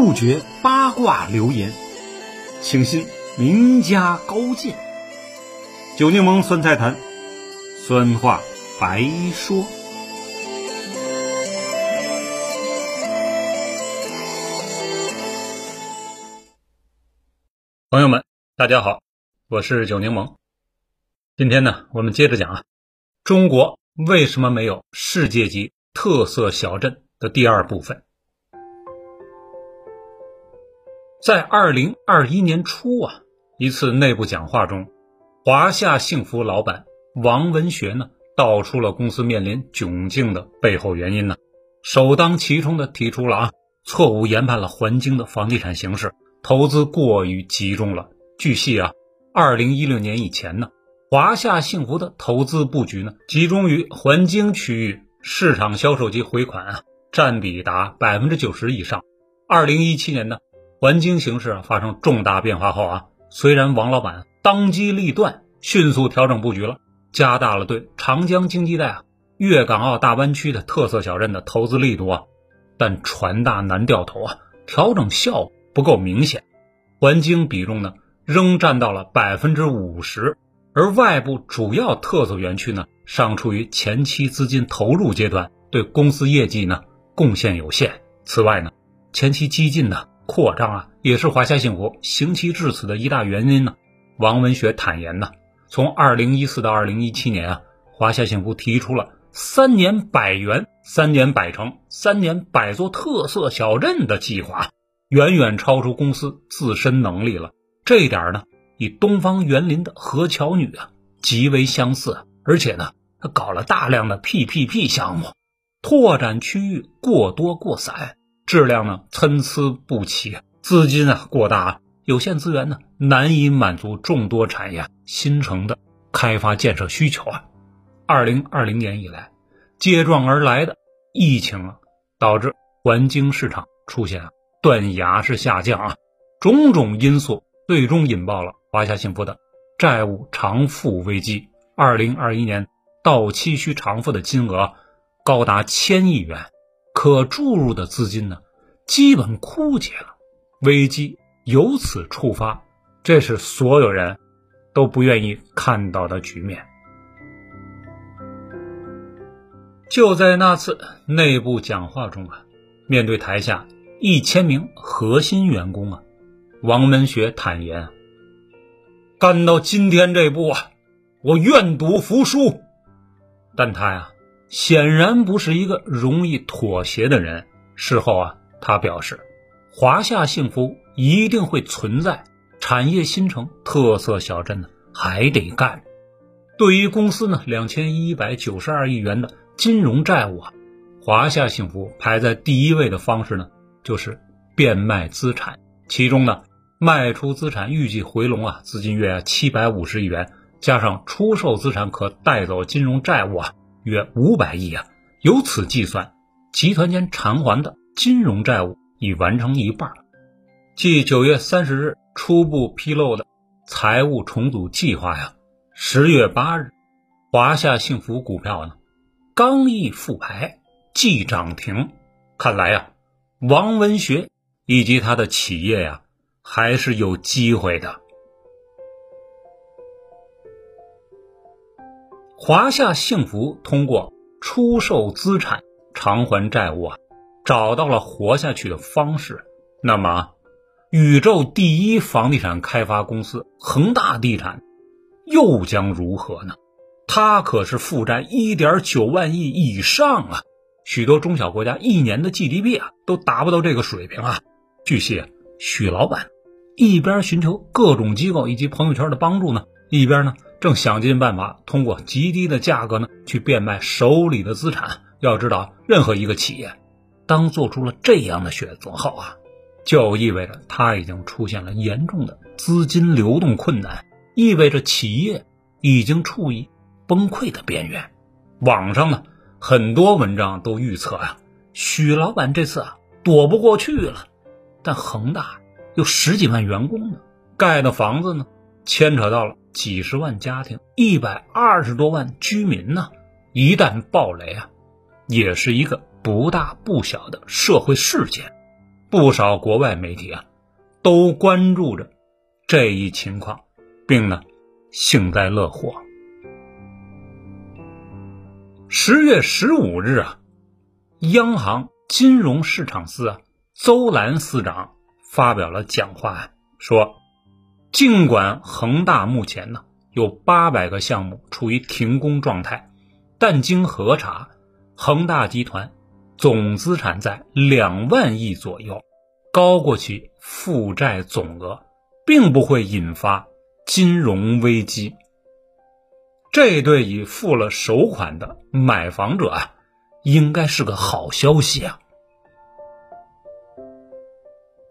杜绝八卦流言，请信名家高见。酒柠檬酸菜坛，酸话白说。朋友们，大家好，我是酒柠檬。今天呢，我们接着讲啊，中国为什么没有世界级特色小镇的第二部分。在二零二一年初啊，一次内部讲话中，华夏幸福老板王文学呢，道出了公司面临窘境的背后原因呢，首当其冲的提出了啊，错误研判了环京的房地产形势，投资过于集中了。据悉啊，二零一六年以前呢，华夏幸福的投资布局呢，集中于环京区域，市场销售及回款啊，占比达百分之九十以上。二零一七年呢。环境形势发生重大变化后啊，虽然王老板当机立断，迅速调整布局了，加大了对长江经济带啊、粤港澳大湾区的特色小镇的投资力度啊，但船大难掉头啊，调整效果不够明显，环境比重呢仍占到了百分之五十，而外部主要特色园区呢尚处于前期资金投入阶段，对公司业绩呢贡献有限。此外呢，前期激进呢。扩张啊，也是华夏幸福行其至此的一大原因呢。王文学坦言呢，从二零一四到二零一七年啊，华夏幸福提出了三年百园、三年百城、三年百座特色小镇的计划，远远超出公司自身能力了。这一点呢，与东方园林的何乔女啊极为相似，而且呢，他搞了大量的 PPP 项目，拓展区域过多过散。质量呢参差不齐，资金啊过大，有限资源呢难以满足众多产业新城的开发建设需求啊。二零二零年以来，接踵而来的疫情啊，导致环京市场出现啊断崖式下降啊，种种因素最终引爆了华夏幸福的债务偿付危机。二零二一年到期需偿付的金额高达千亿元。可注入的资金呢，基本枯竭了，危机由此触发，这是所有人都不愿意看到的局面。就在那次内部讲话中啊，面对台下一千名核心员工啊，王文学坦言：“干到今天这步啊，我愿赌服输。”但他呀。显然不是一个容易妥协的人。事后啊，他表示，华夏幸福一定会存在，产业新城、特色小镇呢还得干。对于公司呢两千一百九十二亿元的金融债务啊，华夏幸福排在第一位的方式呢就是变卖资产，其中呢卖出资产预计回笼啊资金约七百五十亿元，加上出售资产可带走金融债务啊。约五百亿啊！由此计算，集团间偿还的金融债务已完成一半。继九月三十日初步披露的财务重组计划呀，十月八日，华夏幸福股票呢刚一复牌即涨停。看来呀，王文学以及他的企业呀，还是有机会的。华夏幸福通过出售资产偿还债务啊，找到了活下去的方式。那么，宇宙第一房地产开发公司恒大地产又将如何呢？它可是负债一点九万亿以上啊！许多中小国家一年的 GDP 啊，都达不到这个水平啊！据悉，许老板一边寻求各种机构以及朋友圈的帮助呢，一边呢。正想尽办法通过极低的价格呢去变卖手里的资产。要知道，任何一个企业当做出了这样的选择后啊，就意味着它已经出现了严重的资金流动困难，意味着企业已经处于崩溃的边缘。网上呢很多文章都预测啊，许老板这次啊躲不过去了。但恒大有十几万员工呢，盖的房子呢牵扯到了。几十万家庭，一百二十多万居民呢，一旦暴雷啊，也是一个不大不小的社会事件。不少国外媒体啊都关注着这一情况，并呢幸灾乐祸。十月十五日啊，央行金融市场司啊邹兰司长发表了讲话，说，尽管恒大目前呢有八百个项目处于停工状态，但经核查，恒大集团总资产在两万亿左右，高过其负债总额，并不会引发金融危机。这对已付了首款的买房者啊，应该是个好消息啊！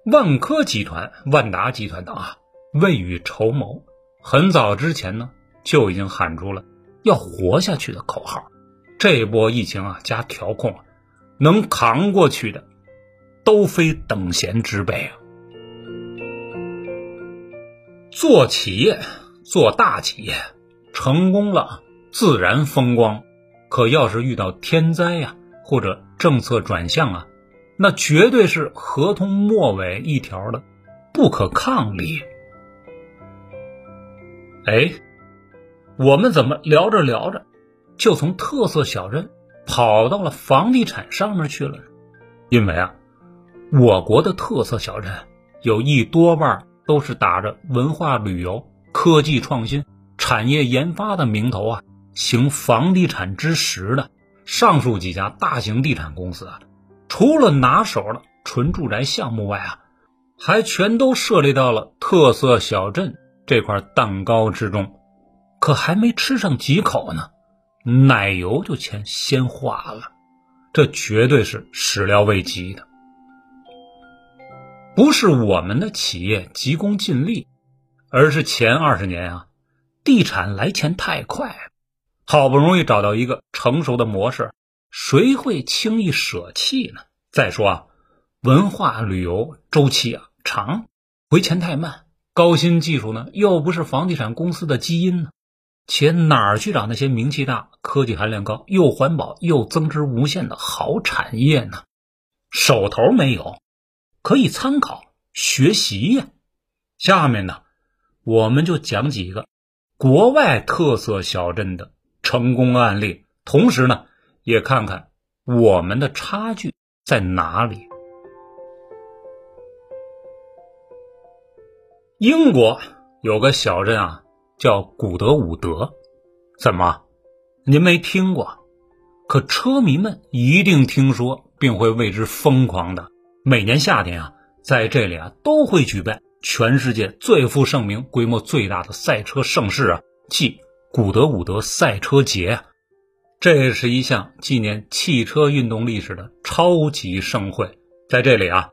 万科集团、万达集团等啊，未雨绸缪，很早之前呢就已经喊出了要活下去的口号。这波疫情啊加调控，能扛过去的，都非等闲之辈啊！做企业，做大企业。成功了，自然风光；可要是遇到天灾呀，或者政策转向啊，那绝对是合同末尾一条的不可抗力。哎，我们怎么聊着聊着，就从特色小镇跑到了房地产上面去了？因为啊，我国的特色小镇有一多半都是打着文化旅游、科技创新。产业研发的名头啊，行房地产之实的上述几家大型地产公司啊，除了拿手的纯住宅项目外啊，还全都涉猎到了特色小镇这块蛋糕之中。可还没吃上几口呢，奶油就先先化了，这绝对是始料未及的。不是我们的企业急功近利，而是前二十年啊。地产来钱太快，好不容易找到一个成熟的模式，谁会轻易舍弃呢？再说啊，文化旅游周期啊长，回钱太慢，高新技术呢又不是房地产公司的基因呢，且哪儿去找那些名气大、科技含量高、又环保又增值无限的好产业呢？手头没有，可以参考学习呀。下面呢，我们就讲几个。国外特色小镇的成功案例，同时呢，也看看我们的差距在哪里。英国有个小镇啊，叫古德伍德，怎么，您没听过？可车迷们一定听说，并会为之疯狂的。每年夏天啊，在这里啊，都会举办。全世界最负盛名、规模最大的赛车盛事啊，即古德伍德赛车节！这是一项纪念汽车运动历史的超级盛会。在这里啊，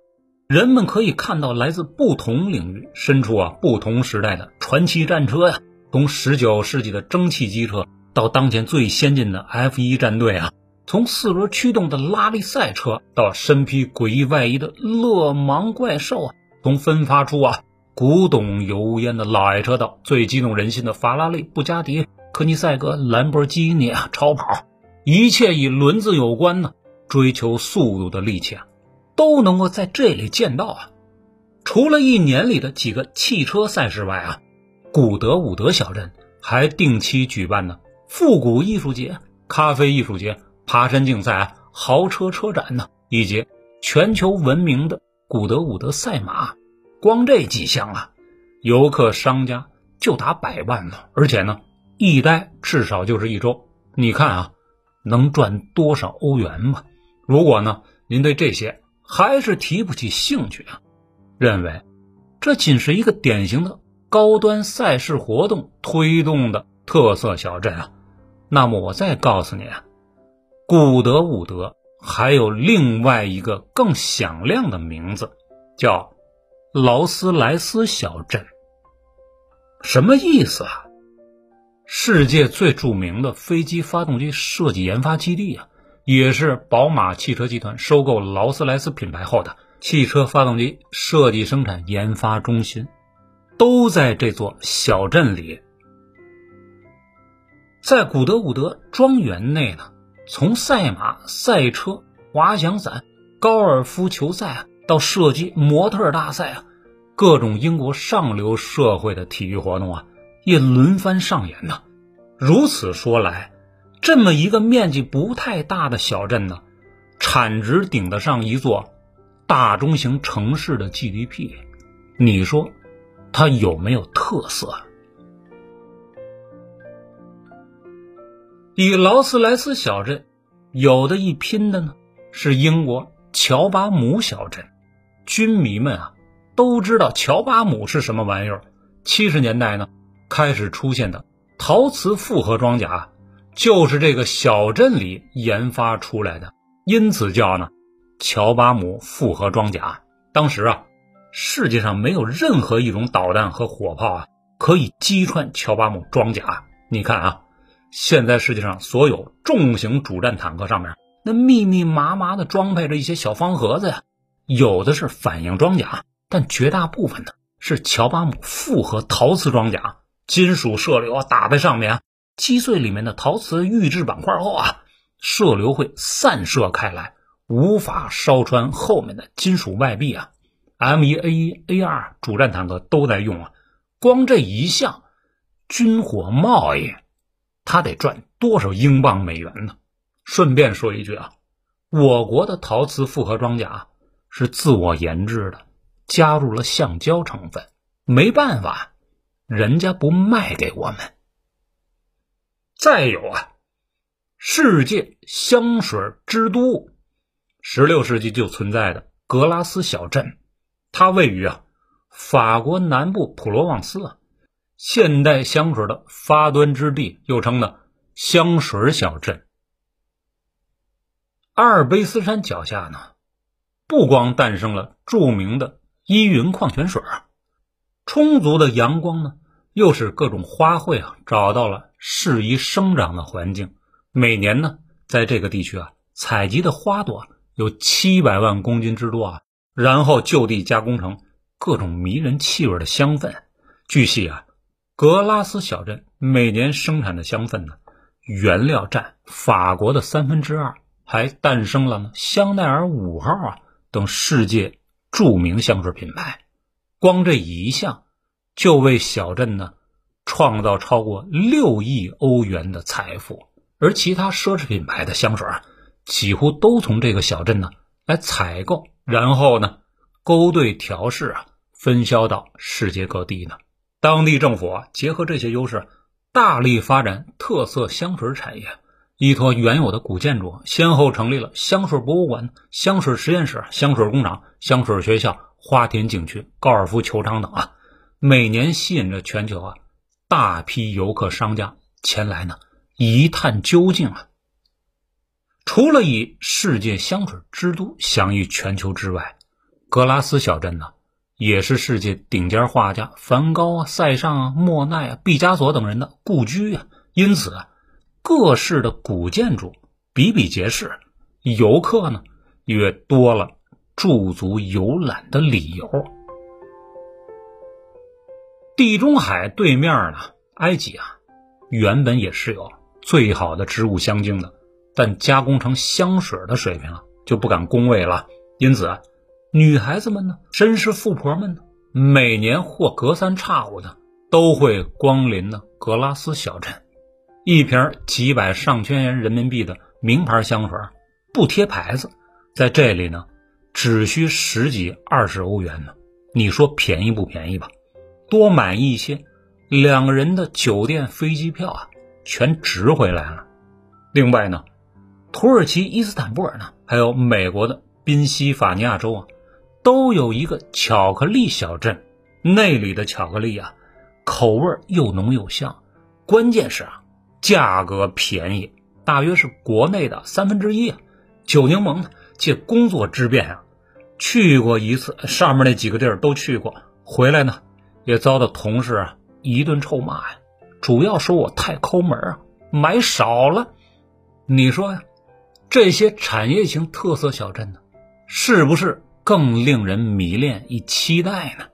人们可以看到来自不同领域、身处啊不同时代的传奇战车呀，从19世纪的蒸汽机车到当前最先进的 F1 战队啊，从四轮驱动的拉力赛车到身披诡异外衣的勒芒怪兽啊。从分发出啊古董油烟的老爱车到最激动人心的法拉利、布加迪、科尼赛格、兰博基尼啊超跑，一切与轮子有关呢，追求速度的利器啊，都能够在这里见到啊。除了一年里的几个汽车赛事外啊，古德伍德小镇还定期举办呢复古艺术节、咖啡艺术节、爬山竞赛啊、豪车车展呢，以及全球闻名的。古德伍德赛马，光这几项啊，游客商家就达百万呢，而且呢，一待至少就是一周。你看啊，能赚多少欧元吗？如果呢，您对这些还是提不起兴趣啊，认为这仅是一个典型的高端赛事活动推动的特色小镇啊，那么我再告诉你啊，古德伍德。还有另外一个更响亮的名字，叫劳斯莱斯小镇。什么意思啊？世界最著名的飞机发动机设计研发基地啊，也是宝马汽车集团收购劳斯莱斯品牌后的汽车发动机设计生产研发中心，都在这座小镇里。在古德伍德庄园内呢。从赛马、赛车、滑翔伞、高尔夫球赛啊到射击、模特大赛啊，各种英国上流社会的体育活动啊，也轮番上演呢。如此说来，这么一个面积不太大的小镇呢，产值顶得上一座大中型城市的 GDP，你说它有没有特色？以劳斯莱斯小镇有的一拼的呢，是英国乔巴姆小镇。军迷们啊，都知道乔巴姆是什么玩意儿。七十年代呢，开始出现的陶瓷复合装甲，就是这个小镇里研发出来的，因此叫呢乔巴姆复合装甲。当时啊，世界上没有任何一种导弹和火炮啊可以击穿乔巴姆装甲。你看啊，现在世界上所有重型主战坦克上面，那密密麻麻的装配着一些小方盒子呀。有的是反应装甲，但绝大部分呢是乔巴姆复合陶瓷装甲，金属射流啊打在上面，击碎里面的陶瓷预制板块后啊，射流会散射开来，无法烧穿后面的金属外壁啊。M 一 A 一 A 二主战坦克都在用啊，光这一项军火贸易，他得赚多少英镑美元呢？顺便说一句啊，我国的陶瓷复合装甲。是自我研制的，加入了橡胶成分，没办法，人家不卖给我们。再有啊，世界香水之都，十六世纪就存在的格拉斯小镇，它位于啊法国南部普罗旺斯啊，现代香水的发端之地，又称呢香水小镇。阿尔卑斯山脚下呢。不光诞生了著名的依云矿泉水啊，充足的阳光呢，又使各种花卉啊找到了适宜生长的环境。每年呢，在这个地区啊，采集的花朵有七百万公斤之多啊，然后就地加工成各种迷人气味的香氛。据悉啊，格拉斯小镇每年生产的香氛呢，原料占法国的三分之二，还诞生了香奈儿五号啊。等世界著名香水品牌，光这一项就为小镇呢创造超过六亿欧元的财富，而其他奢侈品牌的香水啊，几乎都从这个小镇呢来采购，然后呢勾兑调试啊，分销到世界各地呢。当地政府啊结合这些优势，大力发展特色香水产业。依托原有的古建筑，先后成立了香水博物馆、香水实验室、香水工厂、香水学校、花田景区、高尔夫球场等啊，每年吸引着全球啊大批游客商家前来呢一探究竟啊。除了以世界香水之都享誉全球之外，格拉斯小镇呢也是世界顶尖画家梵高啊、塞尚啊、莫奈啊、毕加索等人的故居啊，因此啊。各式的古建筑比比皆是，游客呢也多了驻足游览的理由。地中海对面呢，埃及啊，原本也是有最好的植物香精的，但加工成香水的水平啊，就不敢恭维了。因此啊，女孩子们呢，绅士富婆们呢，每年或隔三差五的都会光临呢格拉斯小镇。一瓶几百上千元人民币的名牌香水，不贴牌子，在这里呢，只需十几二十欧元呢。你说便宜不便宜吧？多买一些，两个人的酒店、飞机票啊，全值回来了。另外呢，土耳其伊斯坦布尔呢，还有美国的宾夕法尼亚州啊，都有一个巧克力小镇。那里的巧克力啊，口味又浓又香，关键是啊。价格便宜，大约是国内的三分之一啊。酒柠檬呢，借工作之便啊，去过一次，上面那几个地儿都去过，回来呢，也遭到同事啊一顿臭骂呀。主要说我太抠门啊，买少了。你说呀，这些产业型特色小镇呢，是不是更令人迷恋与期待呢？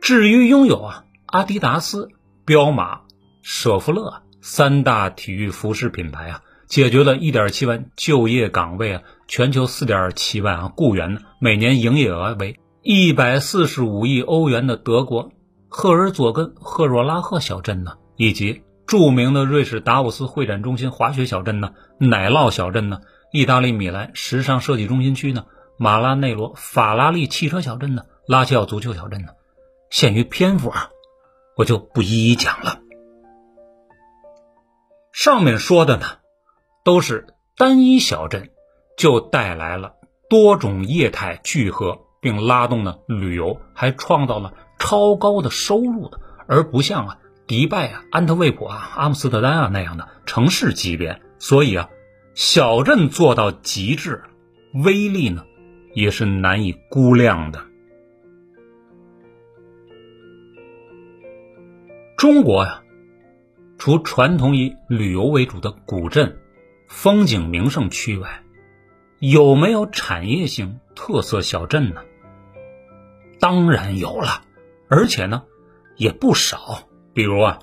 至于拥有啊。阿迪达斯、彪马、舍弗勒三大体育服饰品牌啊，解决了一点七万就业岗位啊，全球四点七万啊雇员呢，每年营业额为一百四十五亿欧元的德国赫尔佐根赫若拉赫小镇呢，以及著名的瑞士达沃斯会展中心滑雪小镇呢，奶酪小镇呢，意大利米兰时尚设计中心区呢，马拉内罗法拉利汽车小镇呢，拉齐奥足球小镇呢，限于篇幅啊，我就不一一讲了。上面说的呢。都是单一小镇，就带来了多种业态聚合，并拉动了旅游，还创造了超高的收入的，而不像啊迪拜啊、安特卫普啊、阿姆斯特丹啊那样的城市级别。所以啊，小镇做到极致，威力呢也是难以估量的。中国呀，除传统以旅游为主的古镇。风景名胜区外，有没有产业型特色小镇呢？当然有了，而且呢也不少。比如啊，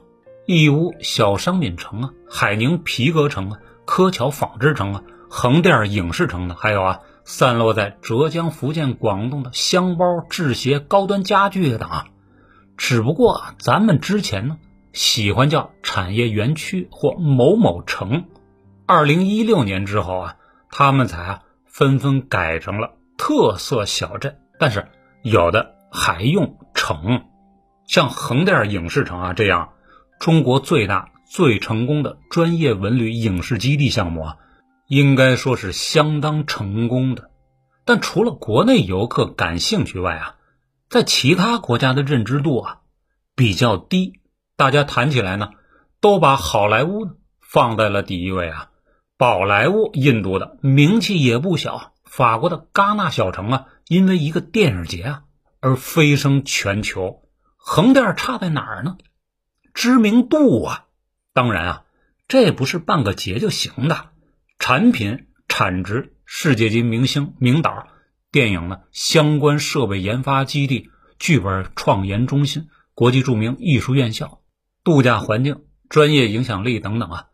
义乌小商品城啊，海宁皮革城啊，柯桥纺织城啊，横店影视城呢，还有啊，散落在浙江、福建、广东的箱包、制鞋、高端家具等啊。只不过啊咱们之前呢，喜欢叫产业园区或某某城。二零一六年之后啊，他们才啊纷纷改成了特色小镇，但是有的还用城，像横店影视城啊这样，中国最大最成功的专业文旅影视基地项目啊，应该说是相当成功的。但除了国内游客感兴趣外啊，在其他国家的认知度啊比较低，大家谈起来呢，都把好莱坞放在了第一位啊。宝莱坞，印度的名气也不小。法国的戛纳小城啊，因为一个电影节啊而飞升全球。横店差在哪儿呢？知名度啊！当然啊，这不是办个节就行的。产品产值、世界级明星、名导、电影呢相关设备研发基地、剧本创研中心、国际著名艺术院校、度假环境、专业影响力等等啊。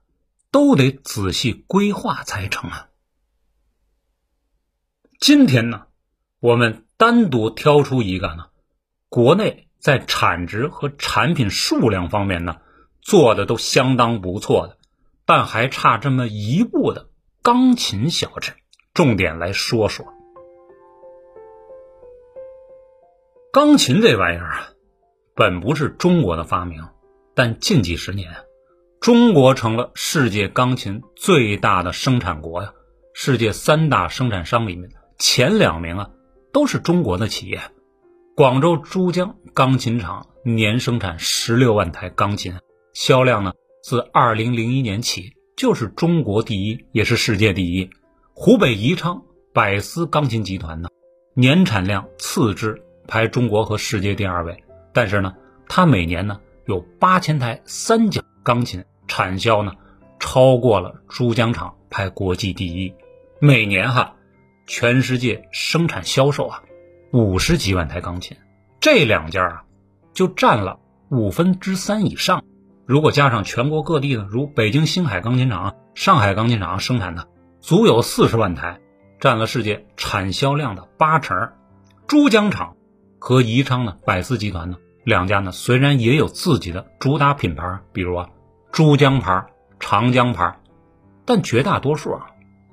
都得仔细规划才成啊！今天呢，我们单独挑出一个呢，国内在产值和产品数量方面呢，做的都相当不错的，但还差这么一步的钢琴小镇，重点来说说。钢琴这玩意儿啊，本不是中国的发明，但近几十年。中国成了世界钢琴最大的生产国呀！世界三大生产商里面前两名啊，都是中国的企业。广州珠江钢琴厂年生产十六万台钢琴，销量呢自二零零一年起就是中国第一，也是世界第一。湖北宜昌百思钢琴集团呢，年产量次之，排中国和世界第二位。但是呢，它每年呢有八千台三角。钢琴产销呢，超过了珠江厂排国际第一，每年哈，全世界生产销售啊，五十几万台钢琴，这两家啊，就占了五分之三以上。如果加上全国各地的，如北京星海钢琴厂、上海钢琴厂生产的，足有四十万台，占了世界产销量的八成。珠江厂和宜昌的百思集团呢，两家呢虽然也有自己的主打品牌，比如啊。珠江牌、长江牌，但绝大多数啊，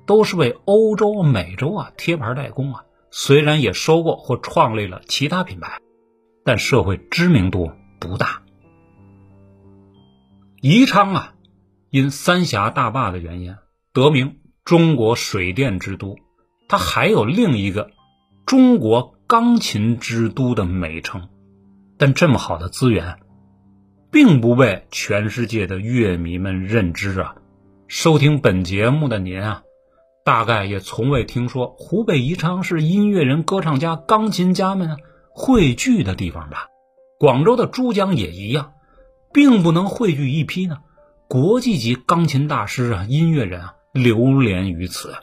都是为欧洲、美洲啊贴牌代工啊。虽然也收购或创立了其他品牌，但社会知名度不大。宜昌啊，因三峡大坝的原因得名“中国水电之都”，它还有另一个“中国钢琴之都”的美称。但这么好的资源。并不被全世界的乐迷们认知啊！收听本节目的您啊，大概也从未听说湖北宜昌是音乐人、歌唱家、钢琴家们汇聚的地方吧？广州的珠江也一样，并不能汇聚一批呢国际级钢琴大师啊、音乐人啊流连于此。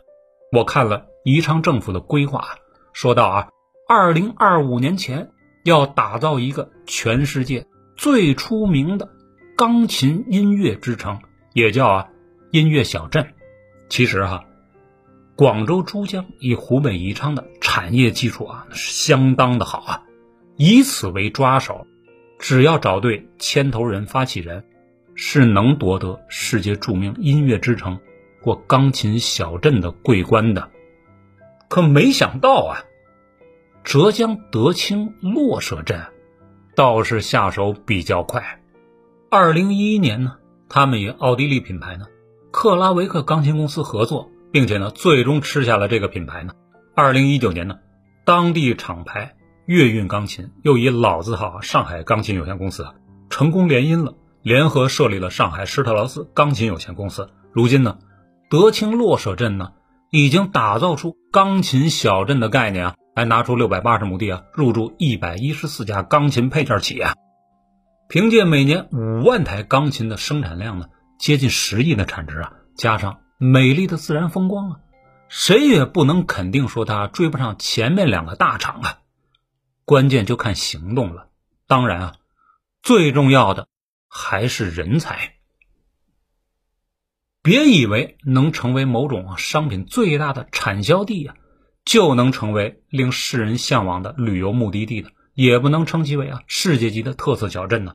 我看了宜昌政府的规划，说到啊，二零二五年前要打造一个全世界。最出名的钢琴音乐之城，也叫啊音乐小镇，其实哈，广州、珠江以湖北宜昌的产业基础啊，是相当的好啊。以此为抓手，只要找对牵头人、发起人，是能夺得世界著名音乐之城或钢琴小镇的桂冠的。可没想到啊，浙江德清洛舍镇倒是下手比较快。二零一一年呢，他们与奥地利品牌呢克拉维克钢琴公司合作，并且呢最终吃下了这个品牌呢。二零一九年呢，当地厂牌。粤韵钢琴又以老字号上海钢琴有限公司成功联姻了，联合设立了上海施特劳斯钢琴有限公司。如今呢，德清洛舍镇呢已经打造出钢琴小镇的概念啊，还拿出六百八十亩地啊，入驻一百一十四家钢琴配件企业。凭借每年五万台钢琴的生产量呢，接近十亿的产值啊，加上美丽的自然风光啊，谁也不能肯定说它追不上前面两个大厂啊。关键就看行动了，当然啊，最重要的还是人才。别以为能成为某种商品最大的产销地啊，就能成为令世人向往的旅游目的地的，也不能称其为啊世界级的特色小镇呢。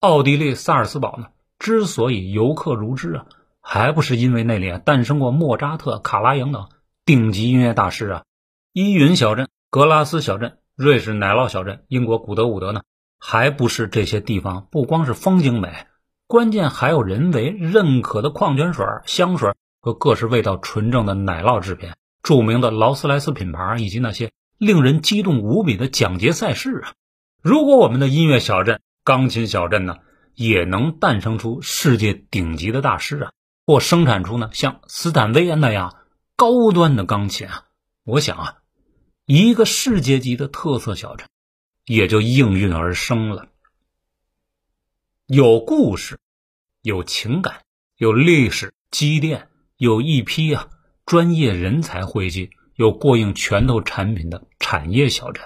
奥地利萨尔斯堡呢，之所以游客如织啊，还不是因为那里啊诞生过莫扎特、卡拉扬等顶级音乐大师啊？依云小镇、格拉斯小镇。瑞士奶酪小镇、英国古德伍德呢，还不是这些地方不光是风景美，关键还有人为认可的矿泉水、香水和各式味道纯正的奶酪制品，著名的劳斯莱斯品牌以及那些令人激动无比的奖节赛事啊！如果我们的音乐小镇、钢琴小镇呢，也能诞生出世界顶级的大师啊，或生产出呢像斯坦威那样高端的钢琴啊，我想啊。一个世界级的特色小镇，也就应运而生了。有故事，有情感，有历史积淀，有一批啊专业人才汇集，有过硬拳头产品的产业小镇，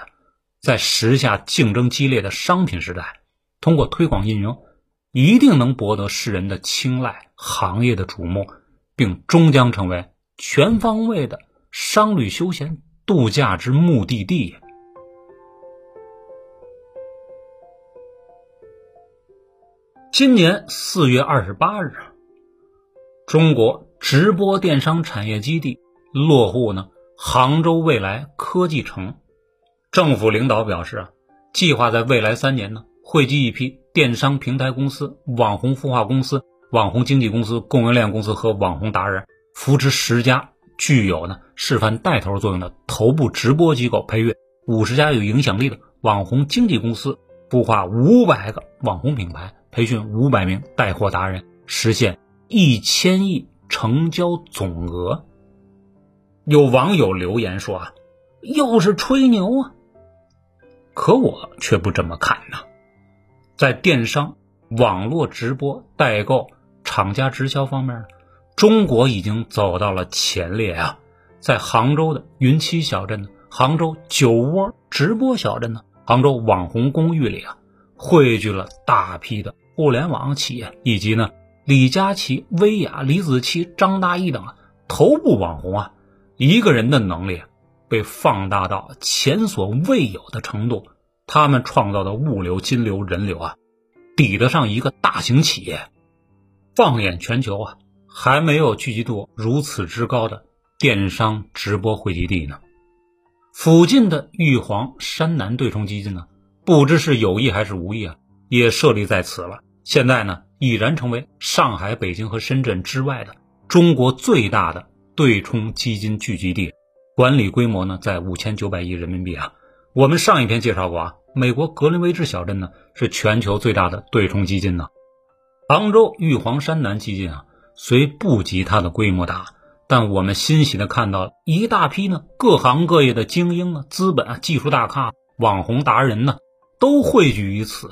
在时下竞争激烈的商品时代，通过推广运营，一定能博得世人的青睐，行业的瞩目，并终将成为全方位的商旅休闲。度假之目的地。今年四月二十八日，中国直播电商产业基地落户呢杭州未来科技城。政府领导表示啊，计划在未来三年呢汇集一批电商平台公司、网红孵化公司、网红经纪公司、供应链公司和网红达人，扶持十家。具有呢示范带头作用的头部直播机构，培育五十家有影响力的网红经纪公司，孵化五百个网红品牌，培训五百名带货达人，实现一千亿成交总额。有网友留言说啊，又是吹牛啊！可我却不这么看呐，在电商、网络直播、代购、厂家直销方面。中国已经走到了前列啊！在杭州的云栖小镇呢，杭州酒窝直播小镇呢，杭州网红公寓里啊，汇聚了大批的互联网企业，以及呢李佳琦、薇娅、李子柒、张大奕等啊头部网红啊，一个人的能力被放大到前所未有的程度，他们创造的物流、金流、人流啊，抵得上一个大型企业。放眼全球啊！还没有聚集度如此之高的电商直播汇集地呢。附近的玉皇山南对冲基金呢，不知是有意还是无意啊，也设立在此了。现在呢，已然成为上海、北京和深圳之外的中国最大的对冲基金聚集地，管理规模呢在五千九百亿人民币啊。我们上一篇介绍过啊，美国格林威治小镇呢是全球最大的对冲基金呢。杭州玉皇山南基金啊。虽不及它的规模大，但我们欣喜的看到一大批呢各行各业的精英啊、资本啊、技术大咖、网红达人呢，都汇聚于此，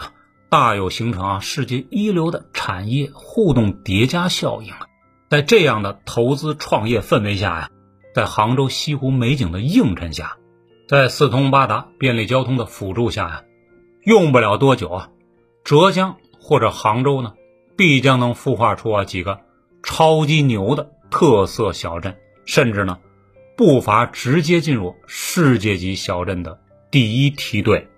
大有形成啊世界一流的产业互动叠加效应啊。在这样的投资创业氛围下呀，在杭州西湖美景的映衬下，在四通八达便利交通的辅助下呀，用不了多久啊，浙江或者杭州呢，必将能孵化出啊几个。超级牛的特色小镇，甚至呢，不乏直接进入世界级小镇的第一梯队。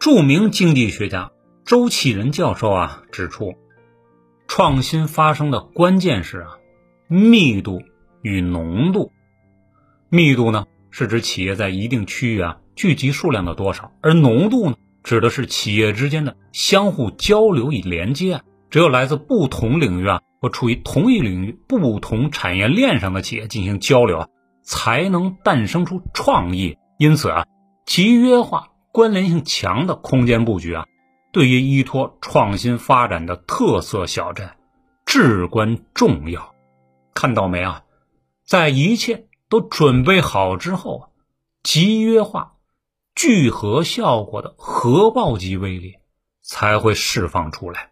著名经济学家周启仁教授啊指出，创新发生的关键是啊，密度与浓度。密度呢，是指企业在一定区域啊聚集数量的多少，而浓度呢，指的是企业之间的相互交流与连接啊。只有来自不同领域啊或处于同一领域不同产业链上的企业进行交流啊，才能诞生出创意。因此啊，集约化、关联性强的空间布局啊，对于依托创新发展的特色小镇至关重要。看到没啊？在一切。都准备好之后啊，集约化、聚合效果的核爆级威力才会释放出来。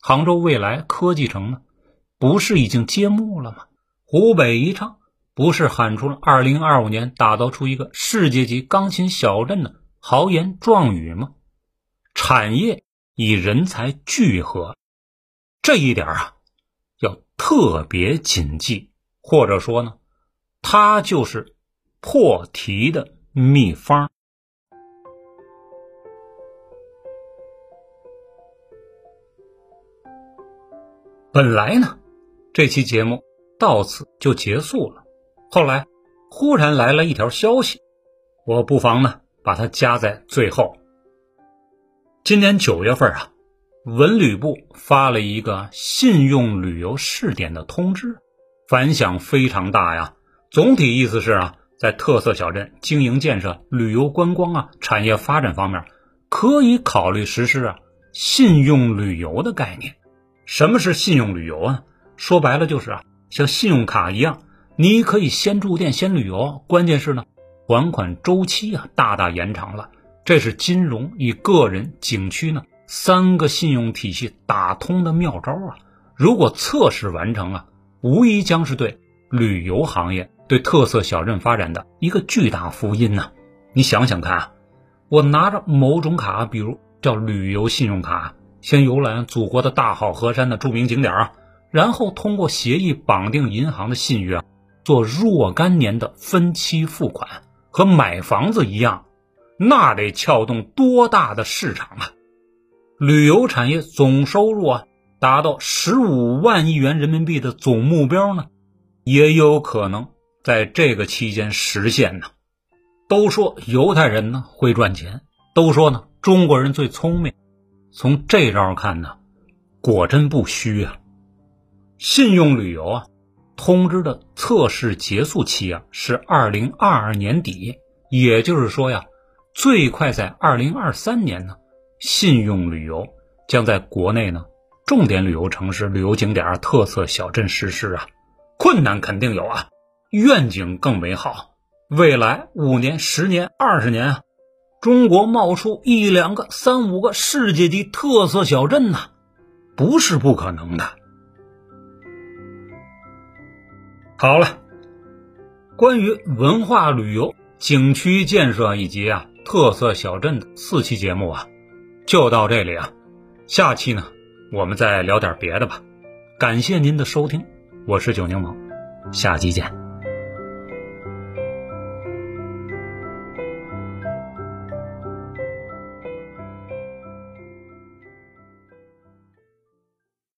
杭州未来科技城呢，不是已经揭幕了吗？湖北宜昌不是喊出了二零二五年打造出一个世界级钢琴小镇的豪言壮语吗？产业以人才聚合，这一点啊，要特别谨记，或者说呢？它就是破题的秘方。本来呢，这期节目到此就结束了。后来忽然来了一条消息，我不妨呢把它加在最后。今年九月份啊，文旅部发了一个信用旅游试点的通知，反响非常大呀。总体意思是啊，在特色小镇经营建设、旅游观光啊、产业发展方面，可以考虑实施啊信用旅游的概念。什么是信用旅游啊？说白了就是啊，像信用卡一样，你可以先住店、先旅游，关键是呢，还款周期啊大大延长了。这是金融与个人、景区呢三个信用体系打通的妙招啊！如果测试完成了，无疑将是对旅游行业。对特色小镇发展的一个巨大福音呢？你想想看啊，我拿着某种卡，比如叫旅游信用卡，先游览祖国的大好河山的著名景点啊，然后通过协议绑定银行的信誉啊，做若干年的分期付款，和买房子一样，那得撬动多大的市场啊！旅游产业总收入啊，达到十五万亿元人民币的总目标呢，也有可能。在这个期间实现呢？都说犹太人呢会赚钱，都说呢中国人最聪明。从这招看呢，果真不虚啊！信用旅游啊，通知的测试结束期啊是二零二二年底，也就是说呀，最快在二零二三年呢，信用旅游将在国内呢重点旅游城市、旅游景点、特色小镇实施啊。困难肯定有啊。愿景更美好，未来五年、十年、二十年啊，中国冒出一两个、三五个世界级特色小镇呐，不是不可能的。好了，关于文化旅游、景区建设以及啊特色小镇的四期节目啊，就到这里啊，下期呢我们再聊点别的吧。感谢您的收听，我是九柠檬，下期见。